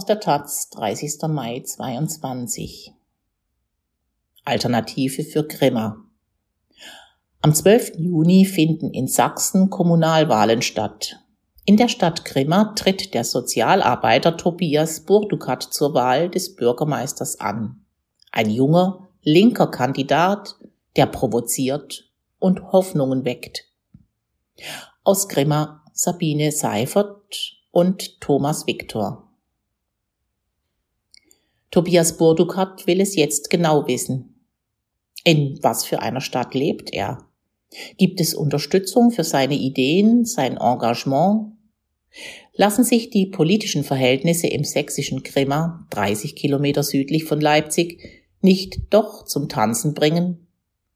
aus der Taz, 30. Mai 22. Alternative für Grimma. Am 12. Juni finden in Sachsen Kommunalwahlen statt. In der Stadt Grimma tritt der Sozialarbeiter Tobias Burdukat zur Wahl des Bürgermeisters an. Ein junger, linker Kandidat, der provoziert und Hoffnungen weckt. Aus Grimma Sabine Seifert und Thomas Viktor. Tobias Burdukat will es jetzt genau wissen. In was für einer Stadt lebt er? Gibt es Unterstützung für seine Ideen, sein Engagement? Lassen sich die politischen Verhältnisse im sächsischen Grimma, 30 Kilometer südlich von Leipzig, nicht doch zum Tanzen bringen?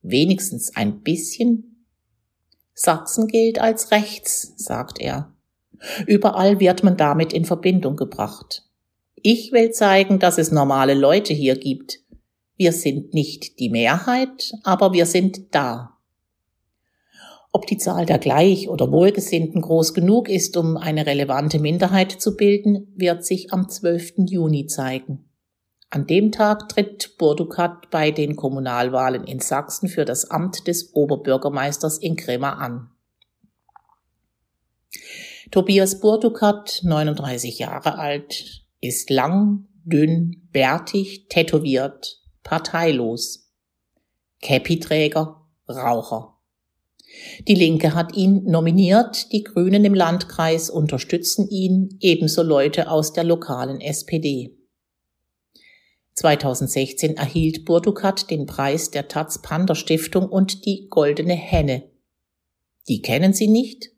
Wenigstens ein bisschen? Sachsen gilt als rechts, sagt er. Überall wird man damit in Verbindung gebracht. Ich will zeigen, dass es normale Leute hier gibt. Wir sind nicht die Mehrheit, aber wir sind da. Ob die Zahl der Gleich- oder Wohlgesinnten groß genug ist, um eine relevante Minderheit zu bilden, wird sich am 12. Juni zeigen. An dem Tag tritt Burdukat bei den Kommunalwahlen in Sachsen für das Amt des Oberbürgermeisters in Grimma an. Tobias Burdukat, 39 Jahre alt, ist lang, dünn, bärtig, tätowiert, parteilos. Käppiträger, Raucher. Die Linke hat ihn nominiert, die Grünen im Landkreis unterstützen ihn, ebenso Leute aus der lokalen SPD. 2016 erhielt Burdukat den Preis der Taz Panda Stiftung und die Goldene Henne. Die kennen Sie nicht?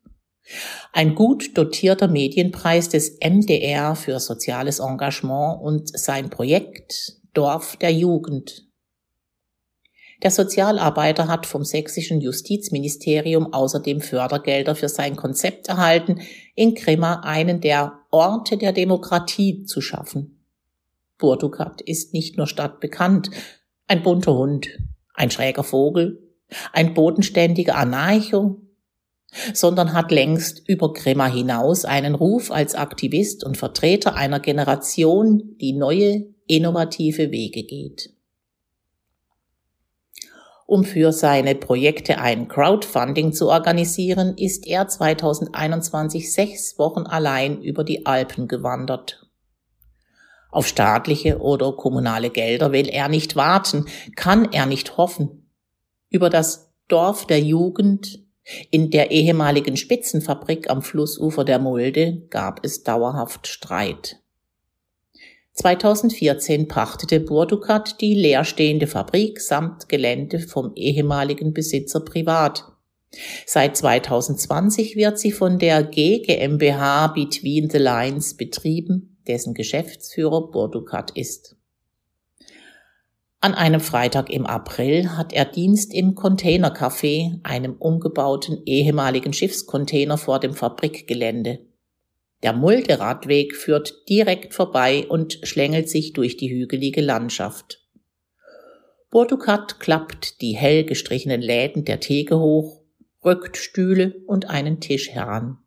Ein gut dotierter Medienpreis des MDR für soziales Engagement und sein Projekt Dorf der Jugend der Sozialarbeiter hat vom sächsischen Justizministerium außerdem Fördergelder für sein Konzept erhalten, in Grimma einen der Orte der Demokratie zu schaffen. Burdukat ist nicht nur stadtbekannt, ein bunter Hund, ein schräger Vogel, ein bodenständiger Anarcho, sondern hat längst über Grimma hinaus einen Ruf als Aktivist und Vertreter einer Generation, die neue, innovative Wege geht um für seine Projekte ein Crowdfunding zu organisieren, ist er 2021 sechs Wochen allein über die Alpen gewandert. Auf staatliche oder kommunale Gelder will er nicht warten, kann er nicht hoffen. Über das Dorf der Jugend in der ehemaligen Spitzenfabrik am Flussufer der Mulde gab es dauerhaft Streit. 2014 pachtete Burdukat die leerstehende Fabrik samt Gelände vom ehemaligen Besitzer privat. Seit 2020 wird sie von der G GmbH Between the Lines betrieben, dessen Geschäftsführer Burdukat ist. An einem Freitag im April hat er Dienst im Containercafé, einem umgebauten ehemaligen Schiffscontainer vor dem Fabrikgelände. Der Mulderadweg führt direkt vorbei und schlängelt sich durch die hügelige Landschaft. Burdukat klappt die hell gestrichenen Läden der Theke hoch, rückt Stühle und einen Tisch heran.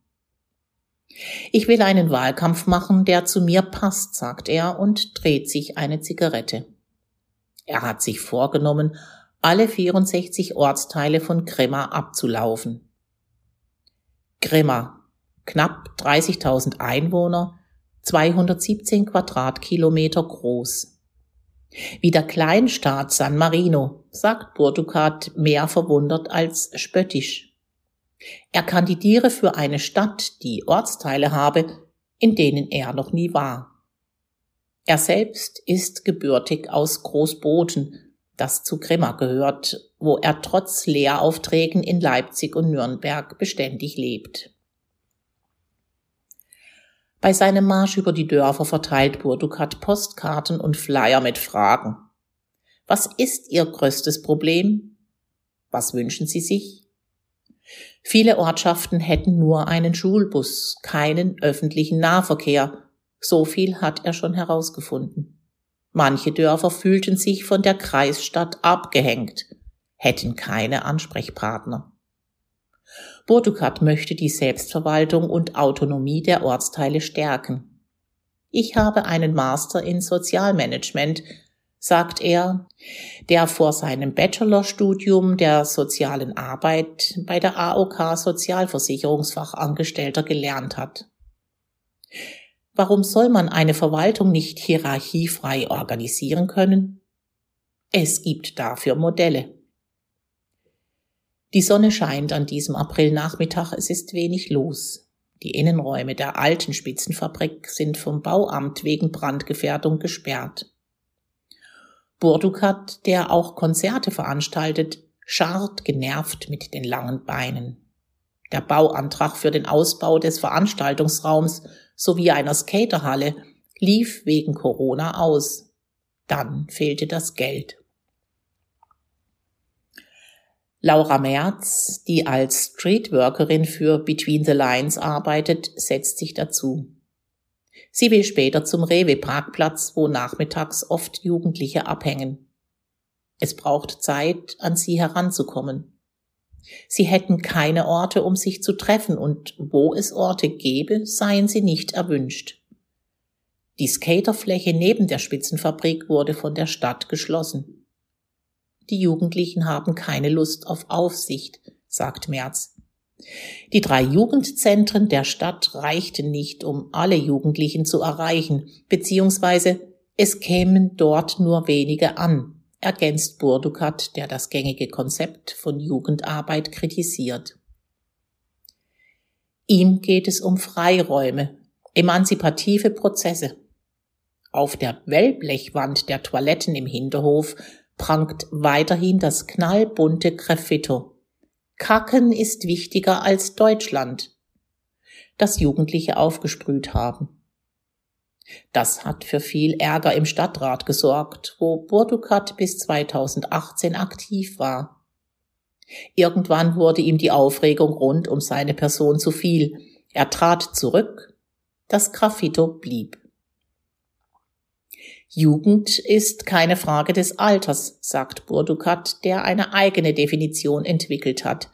Ich will einen Wahlkampf machen, der zu mir passt, sagt er und dreht sich eine Zigarette. Er hat sich vorgenommen, alle 64 Ortsteile von Grimma abzulaufen. Grimma, knapp 30.000 Einwohner, 217 Quadratkilometer groß. Wie der Kleinstaat San Marino, sagt Burdukat mehr verwundert als spöttisch. Er kandidiere für eine Stadt, die Ortsteile habe, in denen er noch nie war. Er selbst ist gebürtig aus Großboten, das zu Grimma gehört, wo er trotz Lehraufträgen in Leipzig und Nürnberg beständig lebt. Bei seinem Marsch über die Dörfer verteilt Burdukat Postkarten und Flyer mit Fragen. Was ist Ihr größtes Problem? Was wünschen Sie sich? Viele Ortschaften hätten nur einen Schulbus, keinen öffentlichen Nahverkehr. So viel hat er schon herausgefunden. Manche Dörfer fühlten sich von der Kreisstadt abgehängt, hätten keine Ansprechpartner. Burdukat möchte die Selbstverwaltung und Autonomie der Ortsteile stärken. Ich habe einen Master in Sozialmanagement, sagt er, der vor seinem Bachelorstudium der sozialen Arbeit bei der AOK Sozialversicherungsfachangestellter gelernt hat. Warum soll man eine Verwaltung nicht hierarchiefrei organisieren können? Es gibt dafür Modelle. Die Sonne scheint an diesem Aprilnachmittag, es ist wenig los. Die Innenräume der alten Spitzenfabrik sind vom Bauamt wegen Brandgefährdung gesperrt. Burdukat, der auch Konzerte veranstaltet, scharrt genervt mit den langen Beinen. Der Bauantrag für den Ausbau des Veranstaltungsraums sowie einer Skaterhalle lief wegen Corona aus. Dann fehlte das Geld. Laura Merz, die als Streetworkerin für Between the Lines arbeitet, setzt sich dazu. Sie will später zum Rewe-Parkplatz, wo nachmittags oft Jugendliche abhängen. Es braucht Zeit, an sie heranzukommen. Sie hätten keine Orte, um sich zu treffen, und wo es Orte gäbe, seien sie nicht erwünscht. Die Skaterfläche neben der Spitzenfabrik wurde von der Stadt geschlossen. Die Jugendlichen haben keine Lust auf Aufsicht, sagt Merz. Die drei Jugendzentren der Stadt reichten nicht, um alle Jugendlichen zu erreichen, beziehungsweise es kämen dort nur wenige an, ergänzt Burdukat, der das gängige Konzept von Jugendarbeit kritisiert. Ihm geht es um Freiräume, emanzipative Prozesse. Auf der Wellblechwand der Toiletten im Hinterhof prangt weiterhin das knallbunte Graffito. Kacken ist wichtiger als Deutschland, das Jugendliche aufgesprüht haben. Das hat für viel Ärger im Stadtrat gesorgt, wo Burdukat bis 2018 aktiv war. Irgendwann wurde ihm die Aufregung rund um seine Person zu viel. Er trat zurück, das Graffito blieb. Jugend ist keine Frage des Alters, sagt Burdukat, der eine eigene Definition entwickelt hat.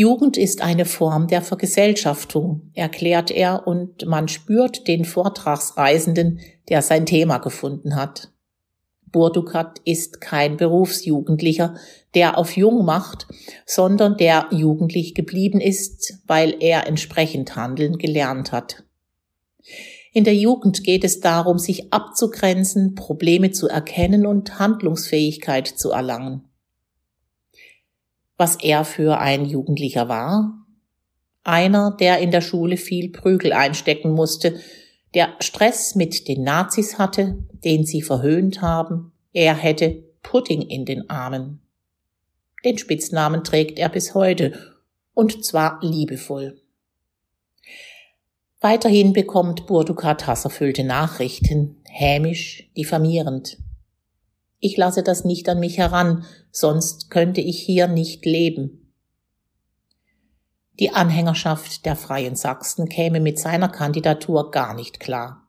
Jugend ist eine Form der Vergesellschaftung, erklärt er, und man spürt den Vortragsreisenden, der sein Thema gefunden hat. Burdukat ist kein Berufsjugendlicher, der auf jung macht, sondern der jugendlich geblieben ist, weil er entsprechend handeln gelernt hat. In der Jugend geht es darum, sich abzugrenzen, Probleme zu erkennen und Handlungsfähigkeit zu erlangen. Was er für ein Jugendlicher war? Einer, der in der Schule viel Prügel einstecken musste, der Stress mit den Nazis hatte, den sie verhöhnt haben. Er hätte Pudding in den Armen. Den Spitznamen trägt er bis heute, und zwar liebevoll. Weiterhin bekommt Burdukat hasserfüllte Nachrichten, hämisch, diffamierend. Ich lasse das nicht an mich heran, sonst könnte ich hier nicht leben. Die Anhängerschaft der Freien Sachsen käme mit seiner Kandidatur gar nicht klar.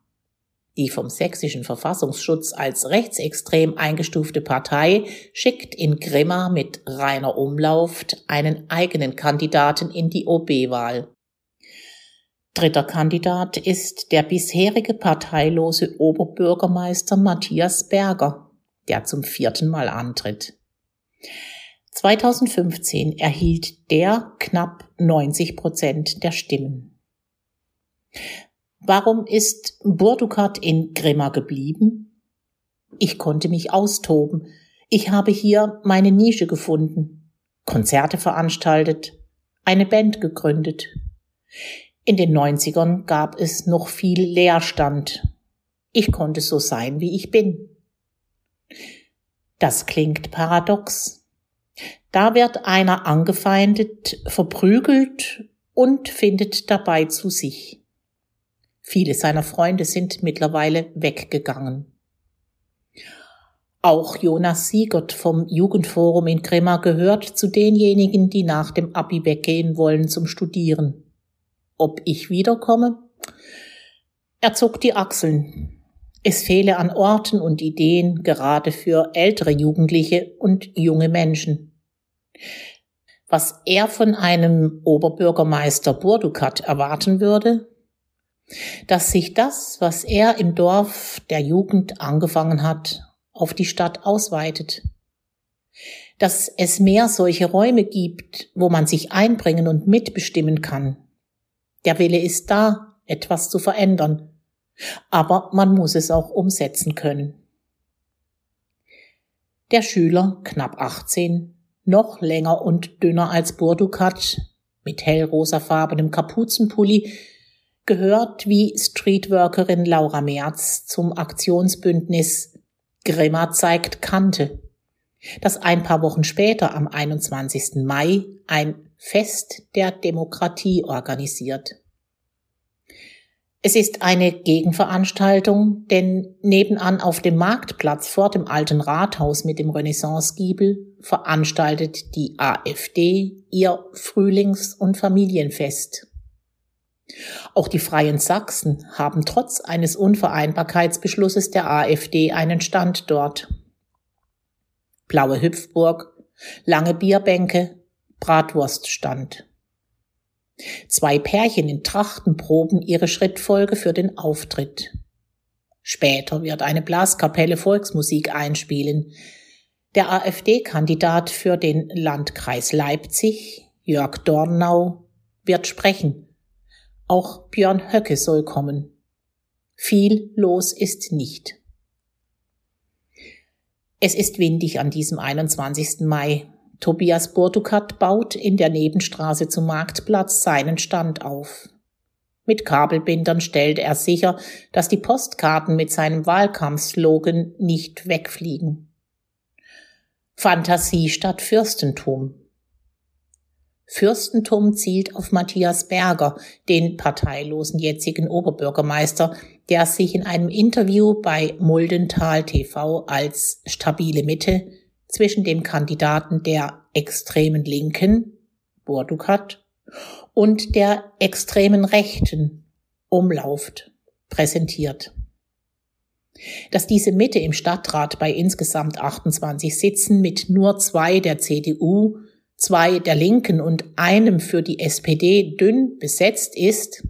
Die vom sächsischen Verfassungsschutz als rechtsextrem eingestufte Partei schickt in Grimma mit reiner Umlauft einen eigenen Kandidaten in die OB-Wahl. Dritter Kandidat ist der bisherige parteilose Oberbürgermeister Matthias Berger, der zum vierten Mal antritt. 2015 erhielt der knapp 90 Prozent der Stimmen. Warum ist Burdukat in Grimma geblieben? Ich konnte mich austoben. Ich habe hier meine Nische gefunden, Konzerte veranstaltet, eine Band gegründet. In den 90ern gab es noch viel Leerstand. Ich konnte so sein, wie ich bin. Das klingt paradox. Da wird einer angefeindet, verprügelt und findet dabei zu sich. Viele seiner Freunde sind mittlerweile weggegangen. Auch Jonas Siegert vom Jugendforum in Grimma gehört zu denjenigen, die nach dem Abi weggehen wollen zum Studieren ob ich wiederkomme? Er zog die Achseln. Es fehle an Orten und Ideen, gerade für ältere Jugendliche und junge Menschen. Was er von einem Oberbürgermeister Burdukat erwarten würde? dass sich das, was er im Dorf der Jugend angefangen hat, auf die Stadt ausweitet. Dass es mehr solche Räume gibt, wo man sich einbringen und mitbestimmen kann. Der Wille ist da, etwas zu verändern. Aber man muss es auch umsetzen können. Der Schüler, knapp 18, noch länger und dünner als Burdukat, mit hellrosafarbenem Kapuzenpulli, gehört wie Streetworkerin Laura Merz zum Aktionsbündnis Grimmer zeigt Kante, das ein paar Wochen später am 21. Mai ein Fest der Demokratie organisiert. Es ist eine Gegenveranstaltung, denn nebenan auf dem Marktplatz vor dem alten Rathaus mit dem Renaissance-Giebel veranstaltet die AfD ihr Frühlings- und Familienfest. Auch die Freien Sachsen haben trotz eines Unvereinbarkeitsbeschlusses der AfD einen Stand dort. Blaue Hüpfburg, lange Bierbänke, Bratwurststand. Zwei Pärchen in Trachten proben ihre Schrittfolge für den Auftritt. Später wird eine Blaskapelle Volksmusik einspielen. Der AfD-Kandidat für den Landkreis Leipzig, Jörg Dornau, wird sprechen. Auch Björn Höcke soll kommen. Viel los ist nicht. Es ist windig an diesem 21. Mai. Tobias Bortukat baut in der Nebenstraße zum Marktplatz seinen Stand auf. Mit Kabelbindern stellt er sicher, dass die Postkarten mit seinem Wahlkampfslogan nicht wegfliegen. Fantasie statt Fürstentum. Fürstentum zielt auf Matthias Berger, den parteilosen jetzigen Oberbürgermeister, der sich in einem Interview bei Muldental TV als stabile Mitte zwischen dem Kandidaten der extremen Linken, Bordukat, und der extremen Rechten, Umlauft, präsentiert. Dass diese Mitte im Stadtrat bei insgesamt 28 Sitzen mit nur zwei der CDU zwei der Linken und einem für die SPD dünn besetzt ist,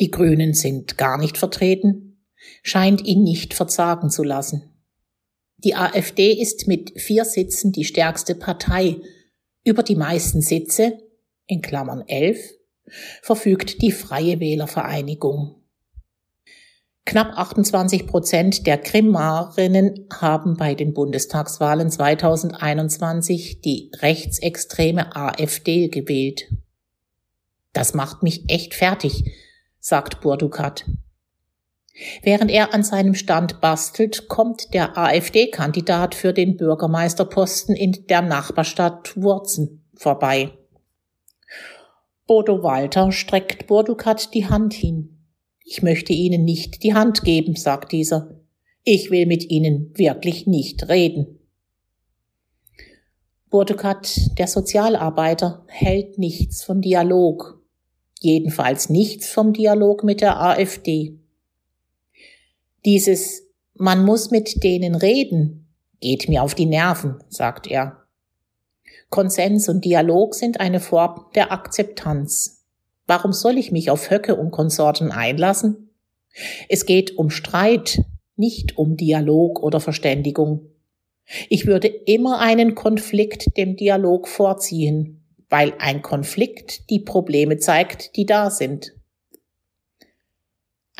die Grünen sind gar nicht vertreten, scheint ihn nicht verzagen zu lassen. Die AfD ist mit vier Sitzen die stärkste Partei. Über die meisten Sitze, in Klammern elf, verfügt die Freie Wählervereinigung. Knapp 28 Prozent der Krimarinnen haben bei den Bundestagswahlen 2021 die rechtsextreme AfD gewählt. Das macht mich echt fertig, sagt Burdukat. Während er an seinem Stand bastelt, kommt der AfD-Kandidat für den Bürgermeisterposten in der Nachbarstadt Wurzen vorbei. Bodo Walter streckt Burdukat die Hand hin. Ich möchte Ihnen nicht die Hand geben, sagt dieser. Ich will mit Ihnen wirklich nicht reden. Burdukat, der Sozialarbeiter, hält nichts von Dialog. Jedenfalls nichts vom Dialog mit der AfD. Dieses Man muss mit denen reden geht mir auf die Nerven, sagt er. Konsens und Dialog sind eine Form der Akzeptanz. Warum soll ich mich auf Höcke und Konsorten einlassen? Es geht um Streit, nicht um Dialog oder Verständigung. Ich würde immer einen Konflikt dem Dialog vorziehen, weil ein Konflikt die Probleme zeigt, die da sind.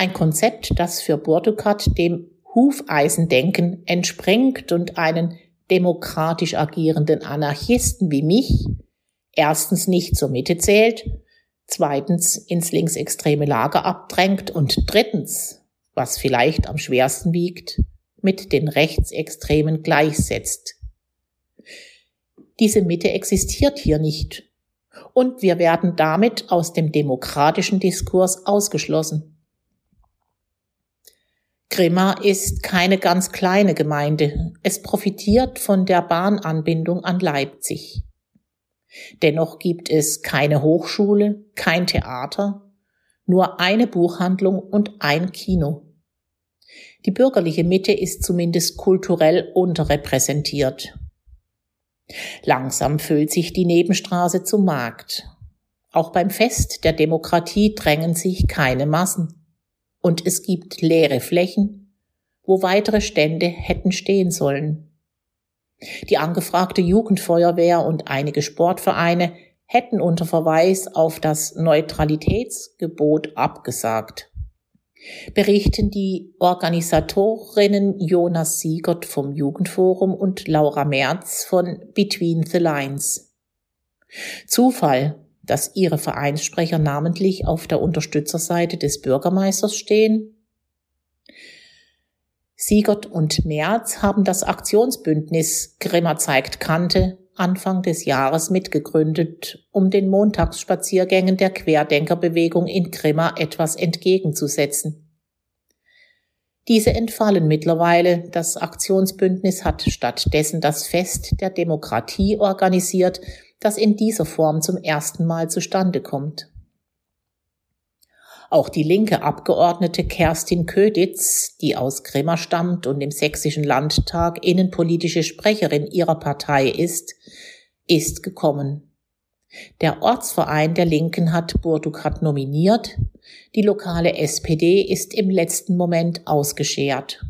Ein Konzept, das für Bordukat dem Hufeisendenken entspringt und einen demokratisch agierenden Anarchisten wie mich erstens nicht zur Mitte zählt zweitens ins linksextreme Lager abdrängt und drittens, was vielleicht am schwersten wiegt, mit den Rechtsextremen gleichsetzt. Diese Mitte existiert hier nicht und wir werden damit aus dem demokratischen Diskurs ausgeschlossen. Grimma ist keine ganz kleine Gemeinde. Es profitiert von der Bahnanbindung an Leipzig. Dennoch gibt es keine Hochschule, kein Theater, nur eine Buchhandlung und ein Kino. Die bürgerliche Mitte ist zumindest kulturell unterrepräsentiert. Langsam füllt sich die Nebenstraße zum Markt. Auch beim Fest der Demokratie drängen sich keine Massen. Und es gibt leere Flächen, wo weitere Stände hätten stehen sollen. Die angefragte Jugendfeuerwehr und einige Sportvereine hätten unter Verweis auf das Neutralitätsgebot abgesagt. Berichten die Organisatorinnen Jonas Siegert vom Jugendforum und Laura Merz von Between the Lines. Zufall, dass ihre Vereinssprecher namentlich auf der Unterstützerseite des Bürgermeisters stehen? Siegert und Merz haben das Aktionsbündnis Grimmer zeigt Kante Anfang des Jahres mitgegründet, um den Montagsspaziergängen der Querdenkerbewegung in Grimma etwas entgegenzusetzen. Diese entfallen mittlerweile. Das Aktionsbündnis hat stattdessen das Fest der Demokratie organisiert, das in dieser Form zum ersten Mal zustande kommt. Auch die linke Abgeordnete Kerstin Köditz, die aus Grimma stammt und im sächsischen Landtag innenpolitische Sprecherin ihrer Partei ist, ist gekommen. Der Ortsverein der Linken hat Burdukat nominiert, die lokale SPD ist im letzten Moment ausgeschert.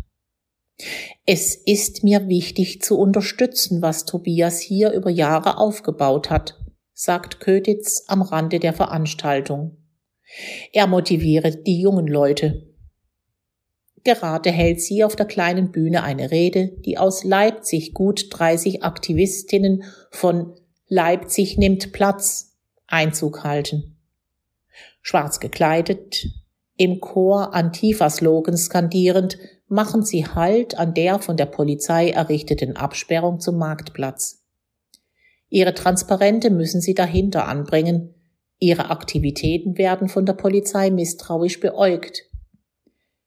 Es ist mir wichtig zu unterstützen, was Tobias hier über Jahre aufgebaut hat, sagt Köditz am Rande der Veranstaltung. Er motiviere die jungen Leute. Gerade hält sie auf der kleinen Bühne eine Rede, die aus Leipzig gut 30 Aktivistinnen von Leipzig nimmt Platz Einzug halten. Schwarz gekleidet, im Chor Antifa-Slogan skandierend, machen sie Halt an der von der Polizei errichteten Absperrung zum Marktplatz. Ihre Transparente müssen sie dahinter anbringen, Ihre Aktivitäten werden von der Polizei misstrauisch beäugt.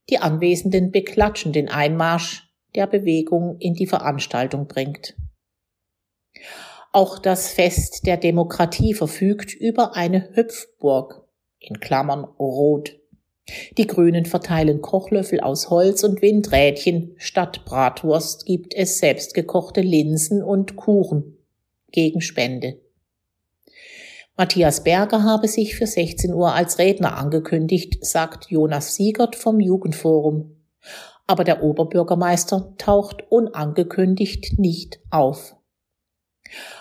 Die Anwesenden beklatschen den Einmarsch, der Bewegung in die Veranstaltung bringt. Auch das Fest der Demokratie verfügt über eine Hüpfburg, in Klammern rot. Die Grünen verteilen Kochlöffel aus Holz und Windrädchen, statt Bratwurst gibt es selbstgekochte Linsen und Kuchen gegen Spende. Matthias Berger habe sich für 16 Uhr als Redner angekündigt, sagt Jonas Siegert vom Jugendforum. Aber der Oberbürgermeister taucht unangekündigt nicht auf.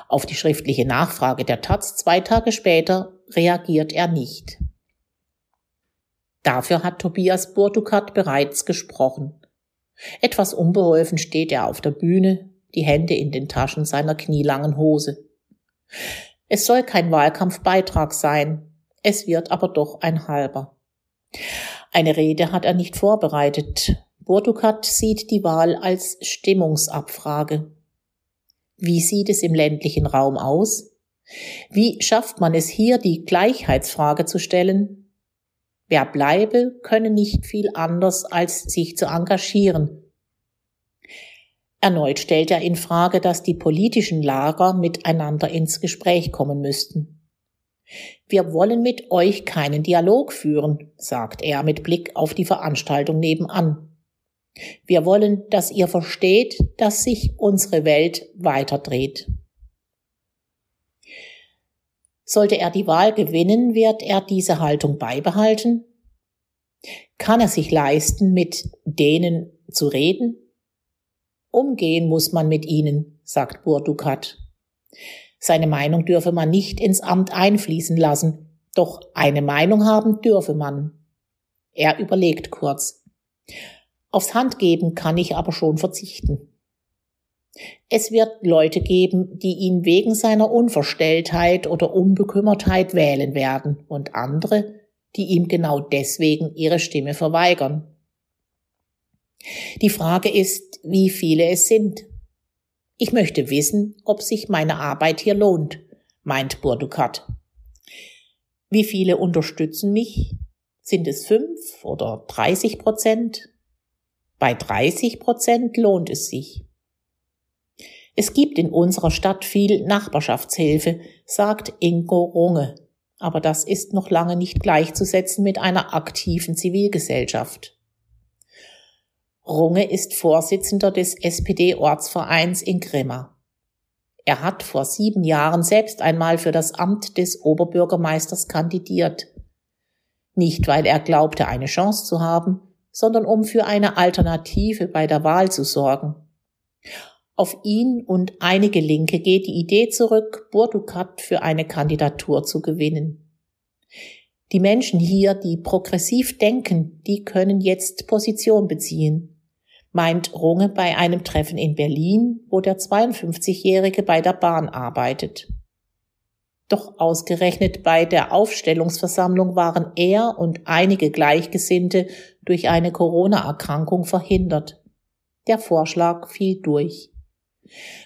Auf die schriftliche Nachfrage der Taz zwei Tage später reagiert er nicht. Dafür hat Tobias Burdukat bereits gesprochen. Etwas unbeholfen steht er auf der Bühne, die Hände in den Taschen seiner knielangen Hose. Es soll kein Wahlkampfbeitrag sein, es wird aber doch ein halber. Eine Rede hat er nicht vorbereitet. Burdukat sieht die Wahl als Stimmungsabfrage. Wie sieht es im ländlichen Raum aus? Wie schafft man es hier, die Gleichheitsfrage zu stellen? Wer bleibe, könne nicht viel anders, als sich zu engagieren, Erneut stellt er in Frage, dass die politischen Lager miteinander ins Gespräch kommen müssten. Wir wollen mit euch keinen Dialog führen, sagt er mit Blick auf die Veranstaltung nebenan. Wir wollen, dass ihr versteht, dass sich unsere Welt weiterdreht. Sollte er die Wahl gewinnen, wird er diese Haltung beibehalten? Kann er sich leisten, mit denen zu reden, Umgehen muss man mit ihnen, sagt Burdukat. Seine Meinung dürfe man nicht ins Amt einfließen lassen, doch eine Meinung haben dürfe man. Er überlegt kurz. Aufs Handgeben kann ich aber schon verzichten. Es wird Leute geben, die ihn wegen seiner Unverstelltheit oder Unbekümmertheit wählen werden und andere, die ihm genau deswegen ihre Stimme verweigern. Die Frage ist, wie viele es sind. Ich möchte wissen, ob sich meine Arbeit hier lohnt, meint Burdukat. Wie viele unterstützen mich? Sind es fünf oder 30 Prozent? Bei 30 Prozent lohnt es sich. Es gibt in unserer Stadt viel Nachbarschaftshilfe, sagt Ingo Runge. Aber das ist noch lange nicht gleichzusetzen mit einer aktiven Zivilgesellschaft. Runge ist Vorsitzender des SPD-Ortsvereins in Grimma. Er hat vor sieben Jahren selbst einmal für das Amt des Oberbürgermeisters kandidiert. Nicht, weil er glaubte, eine Chance zu haben, sondern um für eine Alternative bei der Wahl zu sorgen. Auf ihn und einige Linke geht die Idee zurück, Burdukat für eine Kandidatur zu gewinnen. Die Menschen hier, die progressiv denken, die können jetzt Position beziehen meint Runge bei einem Treffen in Berlin, wo der 52-Jährige bei der Bahn arbeitet. Doch ausgerechnet bei der Aufstellungsversammlung waren er und einige Gleichgesinnte durch eine Corona-Erkrankung verhindert. Der Vorschlag fiel durch.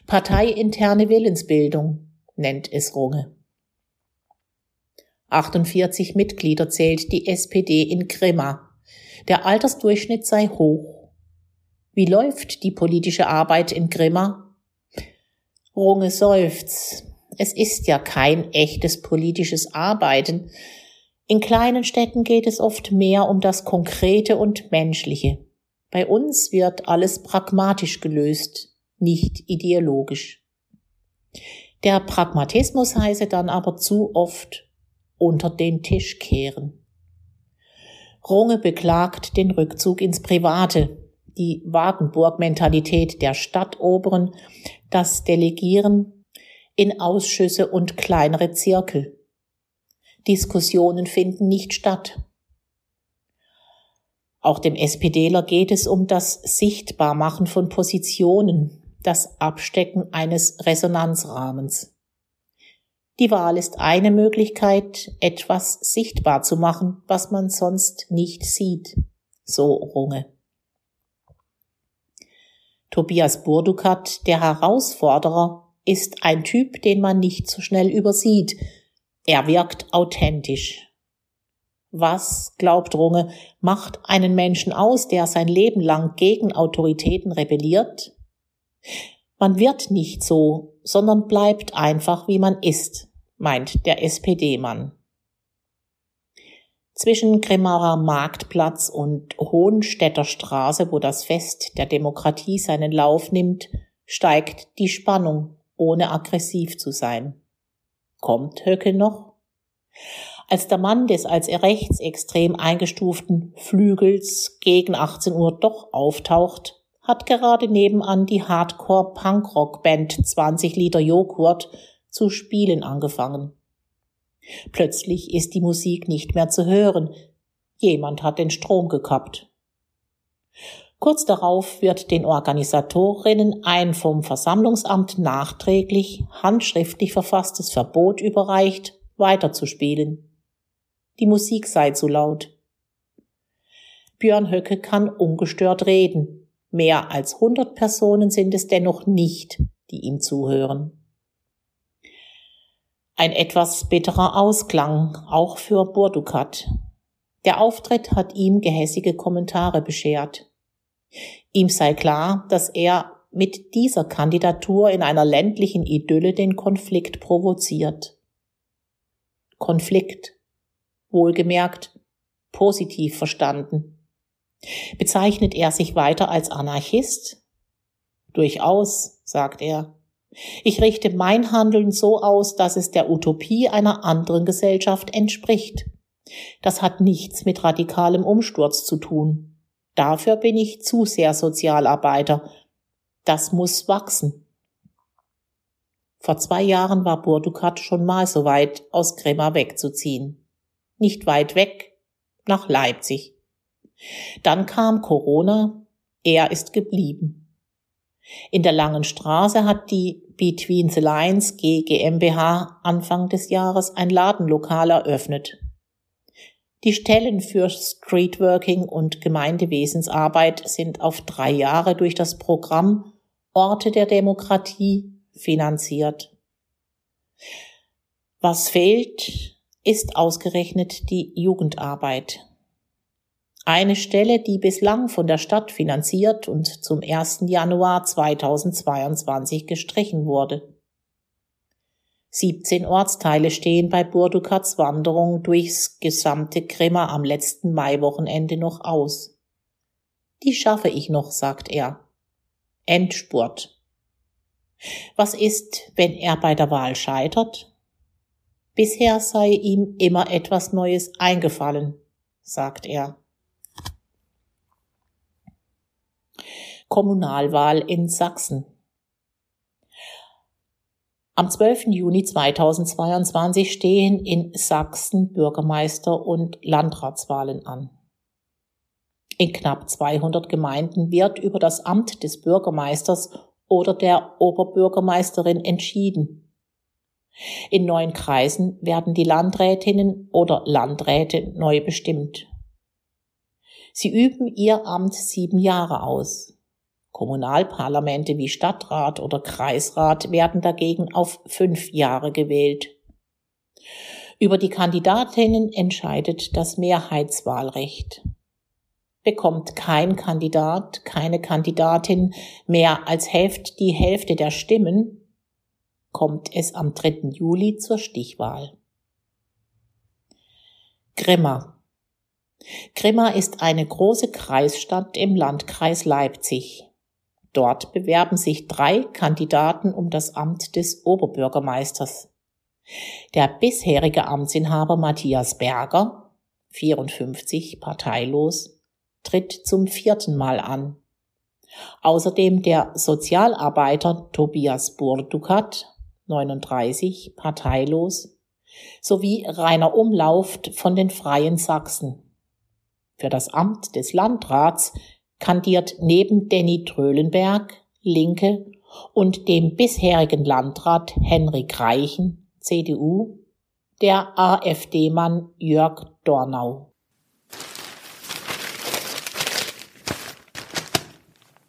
Parteiinterne Willensbildung nennt es Runge. 48 Mitglieder zählt die SPD in Grimma. Der Altersdurchschnitt sei hoch. Wie läuft die politische Arbeit in Grimma? Runge seufzt. Es ist ja kein echtes politisches Arbeiten. In kleinen Städten geht es oft mehr um das Konkrete und Menschliche. Bei uns wird alles pragmatisch gelöst, nicht ideologisch. Der Pragmatismus heiße dann aber zu oft unter den Tisch kehren. Runge beklagt den Rückzug ins Private, die Wagenburg-Mentalität der Stadtoberen, das Delegieren in Ausschüsse und kleinere Zirkel. Diskussionen finden nicht statt. Auch dem SPDler geht es um das Sichtbarmachen von Positionen, das Abstecken eines Resonanzrahmens. Die Wahl ist eine Möglichkeit, etwas sichtbar zu machen, was man sonst nicht sieht, so Runge. Tobias Burdukat, der Herausforderer, ist ein Typ, den man nicht so schnell übersieht. Er wirkt authentisch. Was, glaubt Runge, macht einen Menschen aus, der sein Leben lang gegen Autoritäten rebelliert? Man wird nicht so, sondern bleibt einfach, wie man ist, meint der SPD-Mann. Zwischen Grimmarer Marktplatz und Hohenstädter Straße, wo das Fest der Demokratie seinen Lauf nimmt, steigt die Spannung, ohne aggressiv zu sein. Kommt Höcke noch? Als der Mann des als rechtsextrem eingestuften Flügels gegen 18 Uhr doch auftaucht, hat gerade nebenan die Hardcore-Punkrock-Band 20 Liter Joghurt zu spielen angefangen. Plötzlich ist die Musik nicht mehr zu hören. Jemand hat den Strom gekappt. Kurz darauf wird den Organisatorinnen ein vom Versammlungsamt nachträglich handschriftlich verfasstes Verbot überreicht, weiterzuspielen. Die Musik sei zu laut. Björn Höcke kann ungestört reden. Mehr als hundert Personen sind es dennoch nicht, die ihm zuhören. Ein etwas bitterer Ausklang, auch für Burdukat. Der Auftritt hat ihm gehässige Kommentare beschert. Ihm sei klar, dass er mit dieser Kandidatur in einer ländlichen Idylle den Konflikt provoziert. Konflikt. Wohlgemerkt, positiv verstanden. Bezeichnet er sich weiter als Anarchist? Durchaus, sagt er. Ich richte mein Handeln so aus, dass es der Utopie einer anderen Gesellschaft entspricht. Das hat nichts mit radikalem Umsturz zu tun. Dafür bin ich zu sehr Sozialarbeiter. Das muss wachsen. Vor zwei Jahren war Burdukat schon mal so weit, aus Grimma wegzuziehen. Nicht weit weg, nach Leipzig. Dann kam Corona, er ist geblieben. In der Langen Straße hat die Between the Lines GmbH Anfang des Jahres ein Ladenlokal eröffnet. Die Stellen für Streetworking und Gemeindewesensarbeit sind auf drei Jahre durch das Programm Orte der Demokratie finanziert. Was fehlt, ist ausgerechnet die Jugendarbeit. Eine Stelle, die bislang von der Stadt finanziert und zum 1. Januar 2022 gestrichen wurde. 17 Ortsteile stehen bei Burdukats Wanderung durchs gesamte Grimma am letzten Maiwochenende noch aus. Die schaffe ich noch, sagt er. Endspurt. Was ist, wenn er bei der Wahl scheitert? Bisher sei ihm immer etwas Neues eingefallen, sagt er. Kommunalwahl in Sachsen. Am 12. Juni 2022 stehen in Sachsen Bürgermeister- und Landratswahlen an. In knapp 200 Gemeinden wird über das Amt des Bürgermeisters oder der Oberbürgermeisterin entschieden. In neun Kreisen werden die Landrätinnen oder Landräte neu bestimmt. Sie üben ihr Amt sieben Jahre aus. Kommunalparlamente wie Stadtrat oder Kreisrat werden dagegen auf fünf Jahre gewählt. Über die Kandidatinnen entscheidet das Mehrheitswahlrecht. Bekommt kein Kandidat, keine Kandidatin mehr als Hälfte die Hälfte der Stimmen, kommt es am 3. Juli zur Stichwahl. Grimma. Grimma ist eine große Kreisstadt im Landkreis Leipzig. Dort bewerben sich drei Kandidaten um das Amt des Oberbürgermeisters. Der bisherige Amtsinhaber Matthias Berger, 54, parteilos, tritt zum vierten Mal an. Außerdem der Sozialarbeiter Tobias Burdukat, 39, parteilos, sowie Rainer Umlauft von den Freien Sachsen. Für das Amt des Landrats kandiert neben Denny Trölenberg, Linke, und dem bisherigen Landrat Henrik Reichen, CDU, der AfD-Mann Jörg Dornau.